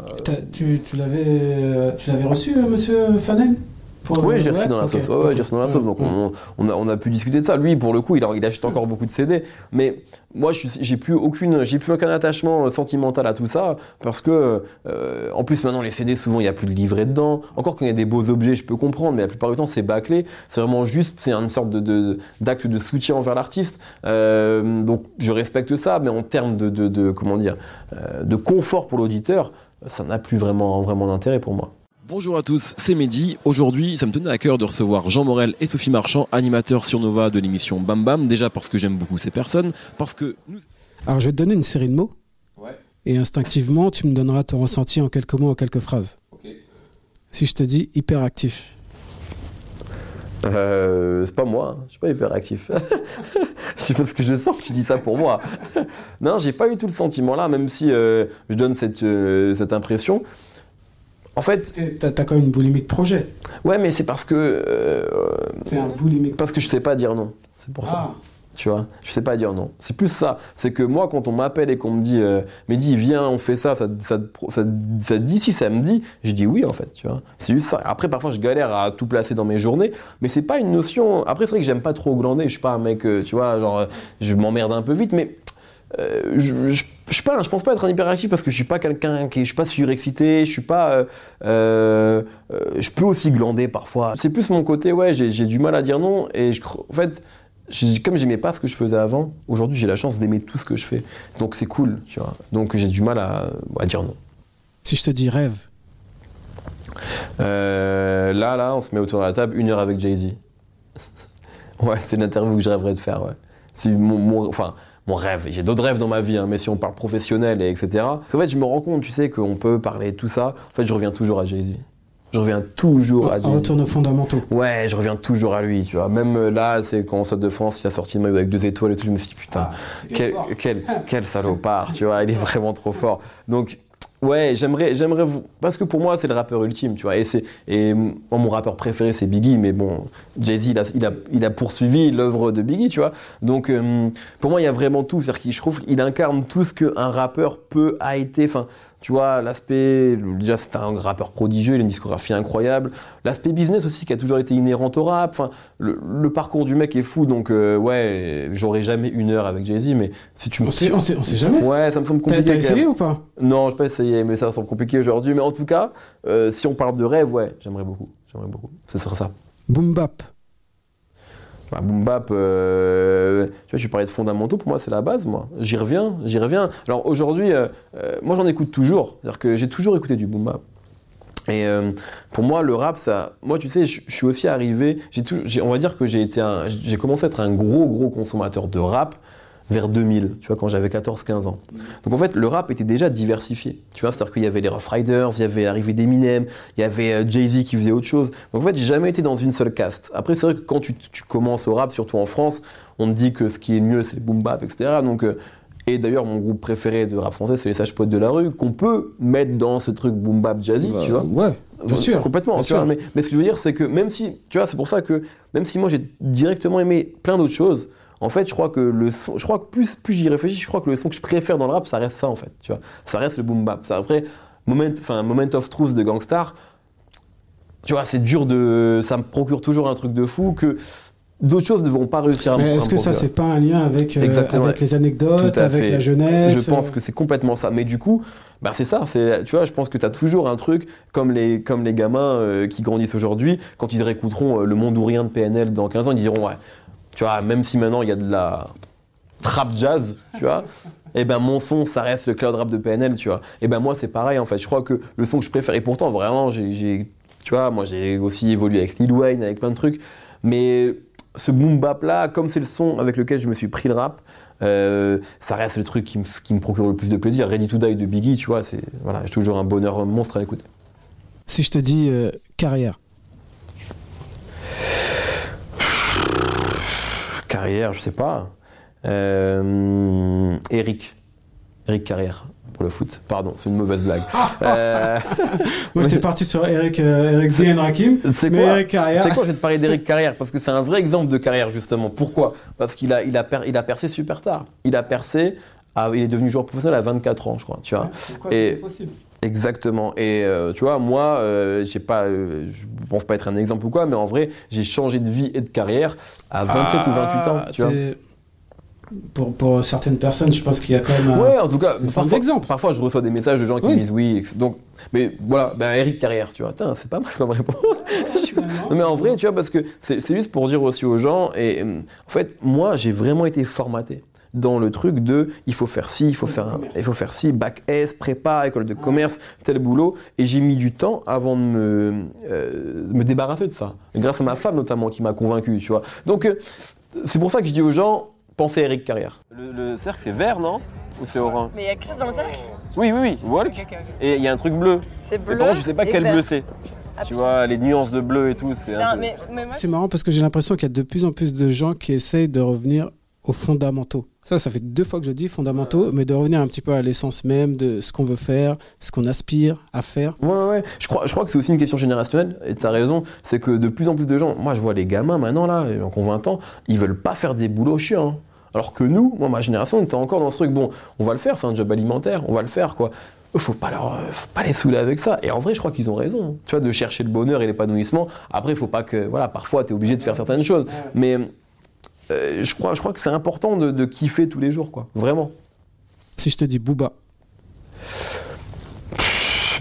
Tu, tu l'avais tu l'avais reçu, monsieur Fanen? Pour- Oui, j'ai reçu dans la sauce. Ouais, ouais, ok. j'ai reçu dans la sauce. Donc, on, on a, on a pu discuter de ça. Lui, pour le coup, il, a- il achète encore beaucoup de CD. Mais moi, j'ai plus aucune, j'ai plus aucun attachement euh, sentimental à tout ça. Parce que, euh, en plus, maintenant, les CD, souvent, il n'y a plus de livret dedans. Encore quand il y a des beaux objets, je peux comprendre. Mais la plupart du temps, c'est bâclé. C'est vraiment juste, c'est une sorte de, de- d'acte de soutien envers l'artiste. Euh, donc, je respecte ça. Mais en termes de, de, de- comment dire, euh, de confort pour l'auditeur, ça n'a plus vraiment, vraiment d'intérêt pour moi. Bonjour à tous, c'est Mehdi. Aujourd'hui, ça me tenait à cœur de recevoir Jean Morel et Sophie Marchand, animateurs sur Nova de l'émission Bam Bam. Déjà parce que j'aime beaucoup ces personnes, parce que nous... Alors, je vais te donner une série de mots. Ouais. Et instinctivement, tu me donneras ton ressenti en quelques mots, en quelques phrases. Si je te dis hyperactif. Euh, c'est pas moi, hein. je suis pas hyper actif. c'est parce que je sens que tu dis ça pour moi. non, j'ai pas eu tout le sentiment là, même si euh, je donne cette, euh, cette impression. En fait, T'as quand même une boulimie de projet. ouais, mais c'est parce que euh, T'es un boulimique. parce que je sais pas dire non. C'est pour ça. Ah, Tu vois, je sais pas dire non. C'est plus ça. C'est que moi, quand on m'appelle et qu'on me dit, euh, Mehdi, viens, on fait ça, ça, ça, ça, ça dit si samedi, je dis oui en fait. Tu vois, c'est juste ça. Après, parfois, je galère à tout placer dans mes journées, mais c'est pas une notion. Après, c'est vrai que j'aime pas trop glander. Je suis pas un mec, euh, tu vois, genre, euh, je m'emmerde un peu vite, mais euh, je, je, je, sais pas, je pense pas être un hyperactif parce que je suis pas quelqu'un qui, je suis pas surexcité, je suis pas, euh, euh, euh, je peux aussi glander parfois. C'est plus mon côté, ouais, j'ai du mal à dire non et je, en fait, j'ai- comme j'aimais pas ce que je faisais avant, aujourd'hui j'ai la chance d'aimer tout ce que je fais, donc c'est cool, tu vois. Donc j'ai du mal à, à dire non. si je te dis rêve. Euh, là, là, on se met autour de la table, une heure avec Jay Z. ouais, c'est l'interview que je rêverais de faire, ouais. C'est mon, mon- enfin, mon rêve. J'ai d'autres rêves dans ma vie, hein, mais si on parle professionnel et etc. Qu'en fait, je me rends compte, tu sais, qu'on peut parler de tout ça. En fait, je reviens toujours à Z. Je reviens toujours à Jay On retourne aux fondamentaux. Ouais, je reviens toujours à lui, tu vois. Même euh, là, c'est quand en Stade de France, il a sorti le maillot avec deux étoiles et tout, je me suis dit, putain, quel, quel, quel salopard, tu vois, il est vraiment trop fort. Donc, ouais, j'aimerais, j'aimerais vous, parce que pour moi, c'est le rappeur ultime, tu vois. Et c'est, et mon rappeur préféré, c'est Biggie, mais bon, Jay-Z, il a, il a, il a poursuivi l'œuvre de Biggie, tu vois. Donc, euh, pour moi, il y a vraiment tout. C'est-à-dire qu'il, je trouve incarne tout ce qu'un rappeur peut, a été, enfin, tu vois, l'aspect, déjà c'est un rappeur prodigieux, il a une discographie incroyable. L'aspect business aussi qui a toujours été inhérent au rap. Enfin, le, le parcours du mec est fou, donc euh, ouais, j'aurais jamais une heure avec Jay-Z, mais si tu me... On sait, on sait, on sait jamais. Ouais, ça me semble compliqué. t'as essayé ou pas? Non, je pas essayé, mais ça me semble compliqué aujourd'hui. Mais en tout cas, euh, si on parle de rêve, ouais, j'aimerais beaucoup. J'aimerais beaucoup. Ce serait ça. Boom bap. Bah, boom bap, euh, tu vois, tu parlais de fondamentaux, pour moi c'est la base, moi. J'y reviens, j'y reviens. Alors aujourd'hui, euh, euh, moi j'en écoute toujours, c'est-à-dire que j'ai toujours écouté du boom bap. Et pour moi, le rap, ça, moi tu sais, je je suis aussi arrivé, j'ai on va dire que j'ai été j'ai commencé à être un gros gros consommateur de rap vers 2000, tu vois, quand j'avais 14-15 ans. Donc en fait, le rap était déjà diversifié. Tu vois, c'est-à-dire qu'il y avait les Rough Riders, il y avait l'arrivée d'Eminem, il y avait euh, Jay-Z qui faisait autre chose. Donc en fait, j'ai jamais été dans une seule caste. Après, c'est vrai que quand tu, tu commences au rap, surtout en France, on te dit que ce qui est mieux, c'est le boom bap, etc. Donc, euh, et d'ailleurs, mon groupe préféré de rap français, c'est les Sages Potes de la rue, qu'on peut mettre dans ce truc boom bap jazzy, Bah, tu vois. Ouais, bien sûr. Complètement. bien tu vois, sûr. mais, mais ce que je veux dire, c'est que même si, tu vois, c'est pour ça que même si moi j'ai directement aimé plein d'autres choses, en fait, je crois que le son, je crois que plus, plus j'y réfléchis, je crois que le son que je préfère dans le rap, ça reste ça en fait, tu vois. Ça reste le boom bap. Ça après, moment, enfin, moment of truth de Gangstar, tu vois, c'est dur de, ça me procure toujours un truc de fou que d'autres choses ne vont pas réussir à Mais est-ce que ça, c'est pas un lien avec, euh, avec les anecdotes, avec fait. la jeunesse Je pense euh, que c'est complètement ça. Mais du coup, bah c'est ça. C'est, tu vois, je pense que tu as toujours un truc comme les, comme les gamins euh, qui grandissent aujourd'hui. Quand ils réécouteront euh, Le Monde ou Rien de PNL dans 15 ans, ils diront, ouais, tu vois, même si maintenant il y a de la trap jazz, tu vois. Et ben mon son, ça reste le cloud rap de PNL, tu vois. Et ben moi c'est pareil en fait. Je crois que le son que je préfère, et pourtant vraiment, j'ai, tu vois, moi j'ai aussi évolué avec Lil Wayne, avec plein de trucs. Mais ce boom bap là, comme c'est le son avec lequel je me suis pris le rap, euh, ça reste le truc qui me, qui me procure le plus de plaisir. Ready to Die de Biggie, tu vois, c'est voilà, j'ai toujours un bonheur monstre à l'écouter. Si je te dis euh, carrière, Carrière, je sais pas. Euh, Eric, Eric Carrière pour le foot. Pardon, c'est une mauvaise blague. Euh, moi j'étais parti sur Eric, euh, Eric Z and Rakim, c'est quoi Eric Carrière. C'est quoi Je vais te parler d'Eric Carrière? Parce que c'est un vrai exemple de carrière justement. Pourquoi? Parce qu'il a, il a, per- il a percé super tard. Il a percé, à- il est devenu joueur professionnel à 24 ans, je crois. Tu vois Et- possible? Exactement. Et euh, tu vois, moi, euh, j'ai pas, euh, je pense pas être un exemple ou quoi, mais en vrai, j'ai changé de vie et de carrière à 27 ou 28 ans. Tu vois. Ah, t'es- pour, pour certaines personnes, je pense qu'il y a quand même un- Ouais, en tout cas, parfois, d'exemple. parfois je reçois des messages de gens qui Oui. me disent oui. Donc, mais voilà, ben Eric Carrière, tu vois, c'est pas mal comme réponse. Non, mais en vrai, tu vois, parce que c'est juste pour dire aussi aux gens, et euh, en fait, moi, j'ai vraiment été formaté dans le truc de il faut faire ci, il faut faire, un- il faut faire ci, bac S, prépa, école de commerce, tel boulot, et j'ai mis du temps avant de me, euh, me débarrasser de ça. Et grâce à ma femme notamment qui m'a convaincu, tu vois. Donc euh, c'est pour ça que je dis aux gens, pensez à Eric Carrière. Le, le cercle c'est vert, non? Ou c'est orange? Mais il y a quelque chose dans le cercle? Oui, oui, oui, Walk. Et il y a un truc bleu. C'est bleu. par contre, je sais pas et quel vert. bleu c'est. Ah, Tu vois, les nuances de bleu et tout, c'est peu- C'est marrant parce que j'ai l'impression qu'il y a de plus en plus de gens qui essayent de revenir aux fondamentaux. Ça, ça fait deux fois que je dis fondamentaux, mais de revenir un petit peu à l'essence même de ce qu'on veut faire, ce qu'on aspire à faire. Ouais, ouais. Je crois, je crois que c'est aussi une question générationnelle, et t'as raison, c'est que de plus en plus de gens, moi je vois les gamins maintenant là, ils ont 20 ans, ils veulent pas faire des boulots chiants. hein. Alors que nous, moi ma génération, on était encore dans ce truc, bon, on va le faire, c'est un job alimentaire, on va le faire quoi. Faut pas, leur, faut pas les saouler avec ça. Et en vrai, je crois qu'ils ont raison. Tu vois, de chercher le bonheur et l'épanouissement. Après, il faut pas que. Voilà, parfois, tu es obligé de faire certaines choses. Mais euh, je, crois, je crois que c'est important de, de kiffer tous les jours, quoi. Vraiment. Si je te dis Booba,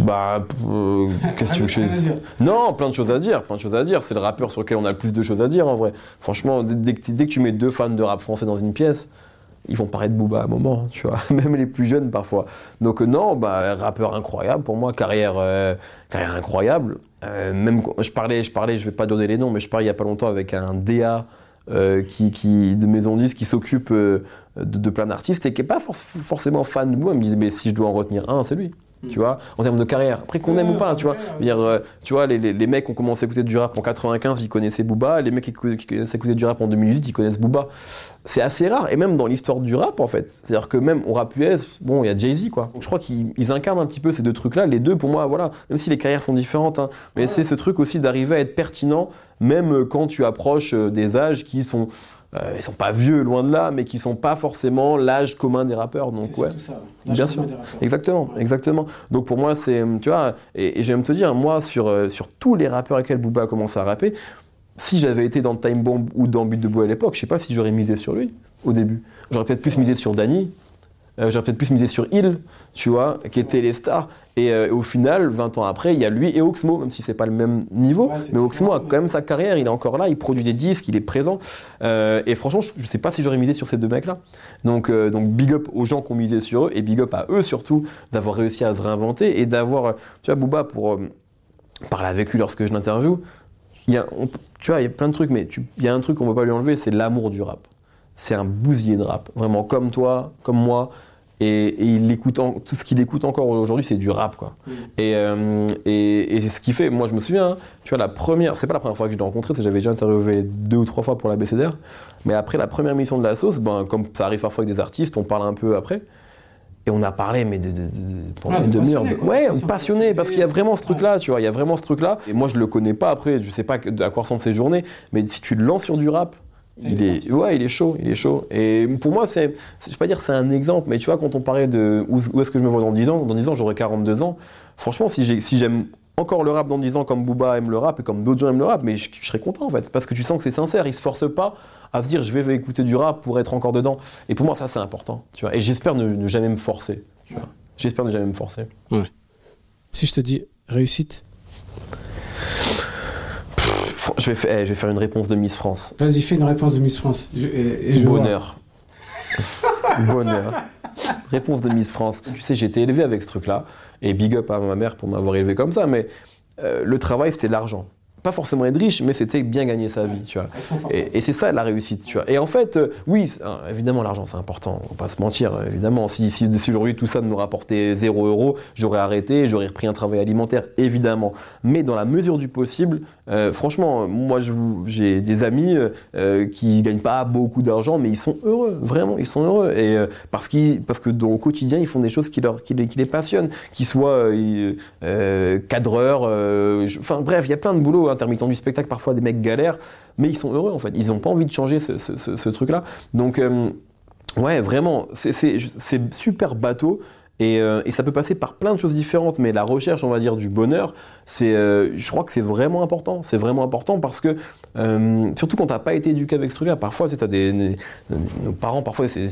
Bah, euh, qu'est-ce que tu veux que je dise Non, plein de choses à dire, plein de choses à dire. C'est le rappeur sur lequel on a le plus de choses à dire en vrai. Franchement, dès, dès que, dès que tu mets deux fans de rap français dans une pièce, ils vont paraître Booba à un moment, tu vois. Même les plus jeunes parfois. Donc euh, non, bah rappeur incroyable pour moi, carrière, euh, carrière incroyable. Euh, même je parlais, je parlais, je vais pas donner les noms, mais je parlais il y a pas longtemps avec un DA. Euh, qui, de Maison 10 qui s'occupe euh, de, plein d'artistes et qui est pas for- forcément fan de moi. Il me disait, mais si je dois en retenir un, c'est lui. Tu vois, en termes de carrière. Après qu'on aime ou pas, tu vois. Dire, euh, tu vois, les, les, les mecs ont commencé à écouter du rap en 95, ils connaissaient Booba. Les mecs qui, qui connaissent à écouter du rap en 2018, ils connaissent Booba. C'est assez rare, et même dans l'histoire du rap, en fait. C'est-à-dire que même au rap US, bon, il y a Jay-Z, quoi. Donc je crois qu'ils ils incarnent un petit peu ces deux trucs-là. Les deux, pour moi, voilà, même si les carrières sont différentes, hein, mais c'est ce truc aussi d'arriver à être pertinent, même quand tu approches euh, des âges qui sont euh, ils sont pas vieux, loin de là, mais qui sont pas forcément l'âge commun des rappeurs. Donc ouais. Bien sûr. Exactement, exactement. Donc pour moi, c'est, tu vois, et, et j'aime te dire, moi, sur, euh, sur tous les rappeurs avec lesquels Booba a commencé à rapper, si j'avais été dans Time Bomb ou dans But de Bois à l'époque, je sais pas si j'aurais misé sur lui au début. J'aurais peut-être plus misé sur Danny, j'aurais peut-être plus misé sur Hill, tu vois, qui étaient les stars. Et euh, au final, 20 ans après, il y a lui et Oxmo, même si c'est pas le même niveau. Ouais, mais Oxmo a quand même sa carrière, il est encore là, il produit des disques, il est présent. Euh, et franchement, je, je sais pas si j'aurais misé sur ces deux mecs-là. Donc, euh, donc big up aux gens qui ont misé sur eux et big up à eux surtout d'avoir réussi à se réinventer et d'avoir, euh, tu vois, Booba pour euh, parler avec lui lorsque je l'interview. Il y a, on- tu vois, il y a plein de trucs, mais il y a un truc qu'on peut pas lui enlever, c'est l'amour du rap. C'est un bousier de rap, vraiment comme toi, comme moi. Et, et il écoute en- tout ce qu'il écoute encore aujourd'hui, c'est du rap, quoi. Et, euh, et, et c'est ce qui fait, moi je me souviens, hein, tu vois, la première, c'est pas la première fois que je l'ai rencontré, j'avais déjà interviewé deux ou trois fois pour la BCDR, mais après la première mission de la sauce, ben, comme ça arrive parfois avec des artistes, on parle un peu après, et on a parlé, mais de, de- de- pendant Ah, une demi-heure. de-. Ouais, passionné, passionné. parce qu'il y a vraiment ce truc-là, tu vois, il y a vraiment ce truc-là. Et moi je le connais pas après, je sais pas à quoi ressemblent ses journées, mais si tu le lances sur du rap, il est ouais, il est chaud, il est chaud. Et pour moi, c'est, je vais pas dire c'est un exemple, mais tu vois, quand on parlait de où, où est-ce que je me vois dans 10 ans, dans 10 ans, j'aurai 42 ans. Franchement, si, j'ai, si j'aime encore le rap dans 10 ans comme Booba aime le rap et comme d'autres gens aiment le rap, mais je, je serais content en fait, parce que tu sens que c'est sincère, il se force pas à se dire je vais écouter du rap pour être encore dedans. Et pour moi, ça c'est important, tu vois. Et j'espère ne, ne jamais me forcer, tu vois. J'espère ne jamais me forcer. Si je te dis réussite, Je vais, fa- eh, je vais faire une réponse de Miss France. vas-y, fais une réponse de Miss France. Je- et, je. Bonheur. Bonheur. Réponse de Miss France. Tu sais, j'ai été élevé avec ce truc-là. Et big up à ma mère pour m'avoir élevé comme ça. Mais euh, le travail, c'était l'argent. Pas forcément être riche, mais c'était bien gagner sa vie, tu vois. Et, et c'est ça la réussite, tu vois. Et en fait, euh, oui, hein, évidemment, l'argent c'est important, on va pas se mentir, euh, évidemment. Si, si, si aujourd'hui tout ça me rapportait 0 euros, j'aurais arrêté, j'aurais repris un travail alimentaire, évidemment. Mais dans la mesure du possible, euh, franchement, moi je vous- j'ai des amis euh, qui gagnent pas beaucoup d'argent, mais ils sont heureux, vraiment, ils sont heureux. Et euh, parce, qu'ils, parce que dans, au quotidien, ils font des choses qui, leur, qui, les, qui les passionnent, qu'ils soient cadreurs, enfin bref, il y a plein de boulot, du spectacle, parfois des mecs galèrent, mais ils sont heureux en fait. Ils n'ont pas envie de changer ce, truc-là. Donc, euh, ouais, vraiment, c'est super bateau. Et, euh, et ça peut passer par plein de choses différentes, mais la recherche, on va dire, du bonheur, c'est, euh, je crois que c'est vraiment important. C'est vraiment important parce que, euh, surtout quand t'as pas été éduqué avec ce truc-là, parfois, c'est t'as des, des- nos parents, parfois, c'était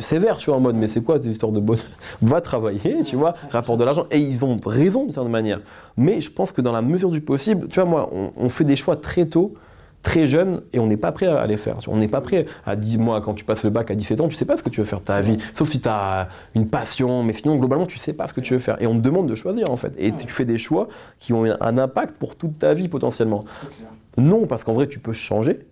sévère, tu vois, en mode, mais c'est quoi cette histoire de bonheur? Va travailler, tu vois, rapporte de l'argent. Et ils ont raison d'une certaine manière. Mais je pense que dans la mesure du possible, tu vois, moi, on, on fait des choix très tôt très jeune et on n'est pas prêt à les faire. On n'est pas prêt à 10 mois, quand tu passes le bac à 17 ans, tu sais pas ce que tu veux faire de ta vie. Sauf si tu as une passion, mais sinon, globalement, tu sais pas ce que tu veux faire. Et on te demande de choisir, en fait. Et tu fais des choix qui ont un impact pour toute ta vie, potentiellement. Non, parce qu'en vrai, tu peux changer,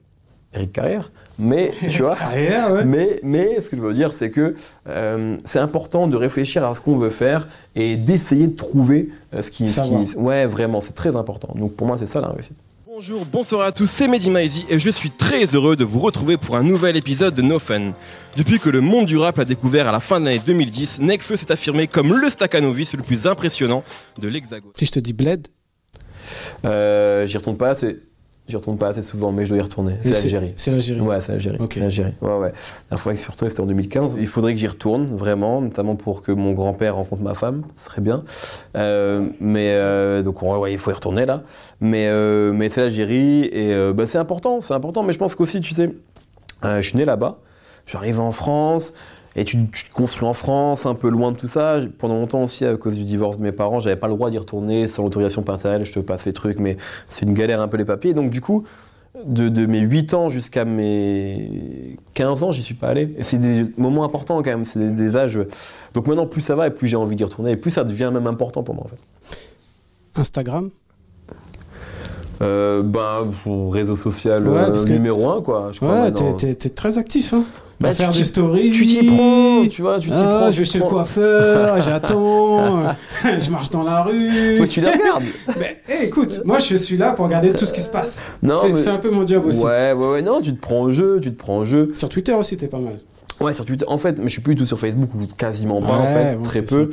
Eric Carrière, mais tu vois. Carrière, ouais. Mais, mais ce que je veux dire, c'est que euh, c'est important de réfléchir à ce qu'on veut faire et d'essayer de trouver euh, ce qui, ce qui- Ouais, vraiment, c'est très important. Donc pour moi, c'est ça la réussite. Bonjour, bonsoir à tous, c'est Mehdi Maizi et je suis très heureux de vous retrouver pour un nouvel épisode de No Fun. Depuis que le monde du rap l'a découvert à la fin de l'année 2010, Nekfeu s'est affirmé comme le Stakhanovic le plus impressionnant de l'Hexagone. Si je te dis bled, Euh, j'y retourne pas assez. J'y retourne pas assez souvent, mais je dois y retourner. et C'est l'Algérie. C'est l'Algérie. Ouais, c'est l'Algérie. Ok. C'est l'Algérie. Ouais, ouais. La fois que je suis retourné, c'était en 2015. Il faudrait que j'y retourne, vraiment, notamment pour que mon grand-père rencontre ma femme. Ce serait bien. Euh, mais euh, donc, ouais, ouais, il faut y retourner là. Mais, euh, mais c'est l'Algérie et bah, c'est important, c'est important. Mais je pense qu'aussi, tu sais, je suis né là-bas. Je suis arrivé en France. Et tu, tu te construis en France, un peu loin de tout ça. Pendant longtemps aussi, à cause du divorce de mes parents, j'avais pas le droit d'y retourner sans l'autorisation paternelle. Je te passe les trucs, mais c'est une galère un peu les papiers. Donc du coup, de, de mes 8 ans jusqu'à mes 15 ans, j'y suis pas allé. Et c'est des moments importants quand même, c'est des, des âges. Donc maintenant, plus ça va et plus j'ai envie d'y retourner, et plus ça devient même important pour moi en fait. Instagram? Euh, ben, réseau social Ouais, euh, numéro 1, quoi. Je crois Ouais, t'es très actif, hein. Bah, À faire tu des t'y- stories. Tu t'y prends, tu vois, tu t'y Ah, prends. je vais chez le coiffeur, j'attends, je marche dans la rue. Que tu les regardes. Mais hey, écoute, moi je suis là pour regarder tout ce qui se passe. Non, C'est mais- c'est un peu mon job aussi. Ouais, ouais, ouais, non, tu te prends au jeu, tu te prends au jeu. Sur Twitter aussi, t'es pas mal. Ouais, sur Twitter. En fait, mais je suis plus du tout sur Facebook ou quasiment pas, en Ouais, fait, bon, très peu.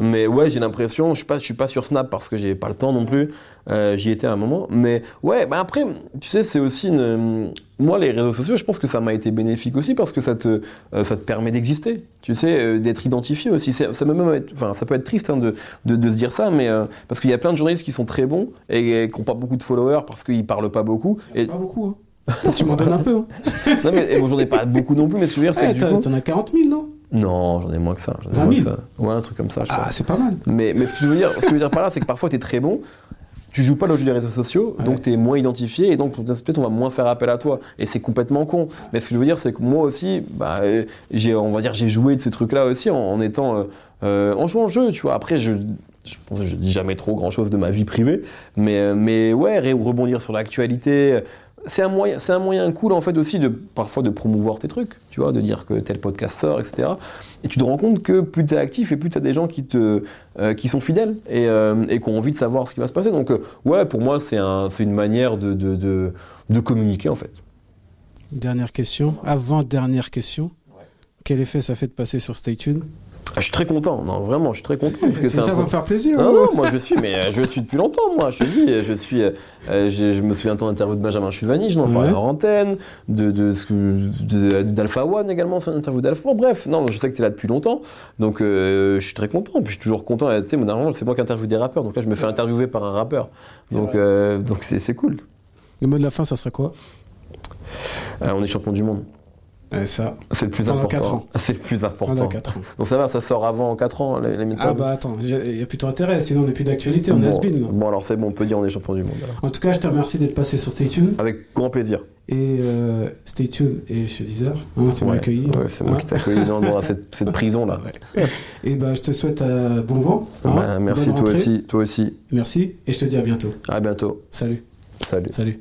Mais ouais, j'ai l'impression, je suis pas, je suis pas sur Snap parce que j'ai pas le temps non plus. Euh, J'y étais à un moment, mais ouais, bah après, tu sais, c'est aussi une. Moi, les réseaux sociaux, je pense que ça m'a été bénéfique aussi parce que ça te, euh, ça te permet d'exister. Tu sais, euh, d'être identifié aussi. Ça, peut même être, enfin, ça peut être triste hein, de, de, de se dire ça, mais parce qu'il y a plein de journalistes qui sont très bons et, et qui n'ont pas beaucoup de followers parce qu'ils parlent pas beaucoup. Et, Pas beaucoup, hein. Tu m'en donnes un peu, hein. non, mais bon, j'en ai pas beaucoup non plus, mais ce que je veux dire, c'est que du t'as- coup- T'en as 40 000, non? Non, j'en ai moins que ça. j'en ai 20 moins que 000. ça. Ouais, un truc comme ça, je. Ah, c'est pas mal. Mais, mais ce que je veux dire, ce que je veux dire par là, c'est que parfois tu es très bon, tu joues pas le jeu des réseaux sociaux, Ouais. donc tu es moins identifié et donc peut-être on va moins faire appel à toi. Et c'est complètement con. Mais ce que je veux dire, c'est que moi aussi, bah, euh, j'ai, on va dire, j'ai joué de ces trucs-là aussi en, en étant, euh, euh, en jouant au jeu, tu vois. Après, je, je pense que je dis jamais trop grand-chose de ma vie privée, mais, mais ouais, rebondir sur l'actualité. C'est un moyen, c'est un moyen cool en fait aussi de parfois de promouvoir tes trucs, tu vois, de dire que tel podcast sort, etc. Et tu te rends compte que plus tu es actif et plus tu as des gens qui, te, euh, qui sont fidèles et, euh, et qui ont envie de savoir ce qui va se passer. Donc, euh, ouais, pour moi, c'est un, c'est une manière de, de, de, de communiquer en fait. Dernière question. Avant-dernière question. Quel effet ça fait de passer sur Stay Tuned? Je suis très content, non, vraiment, je suis très content. Parce que c'est Ça va me faire plaisir. Non, hein non, moi je suis, mais euh, je suis depuis longtemps, moi. Je te dis, je suis, euh, euh, je, je me souviens de ton interview de Benjamin Chuvani, je n'en parlais Ouais. en antenne, de, de, de- d'Alpha One également, c'est une interview d'Alpha. Bref, non, je sais que tu es là depuis longtemps, donc euh, je suis très content. Puis je suis toujours content. euh, Tu sais, normalement, c'est moi qui interviewe des rappeurs, donc là, je me fais interviewer par un rappeur. Donc, euh, c'est, c'est cool. Le mot de la fin, ça serait quoi? Euh, on est champion du monde. Ça. C'est le plus Pendant important. quatre ans. C'est le plus important. Pendant 4 ans. Donc ça va, ça sort avant 4 ans, les, les Ah bah attends, il y a plutôt intérêt, sinon on n'est plus d'actualité, on est bon, has-been, là. bon, alors c'est bon, on peut dire on est champion du monde. alors. En tout cas, je te remercie d'être passé sur Stay Tuned. Avec grand plaisir. Et euh, Stay Tuned et chez Deezer. Hein, tu m'as Ouais, accueilli. ouais, c'est moi Hein qui t'ai accueilli dans, dans cette, cette prison là. Et bah, je te souhaite euh, bon vent. hein, Bah, merci toi aussi, toi aussi. Merci. Et je te dis à bientôt. À bientôt. Salut. Salut. Salut.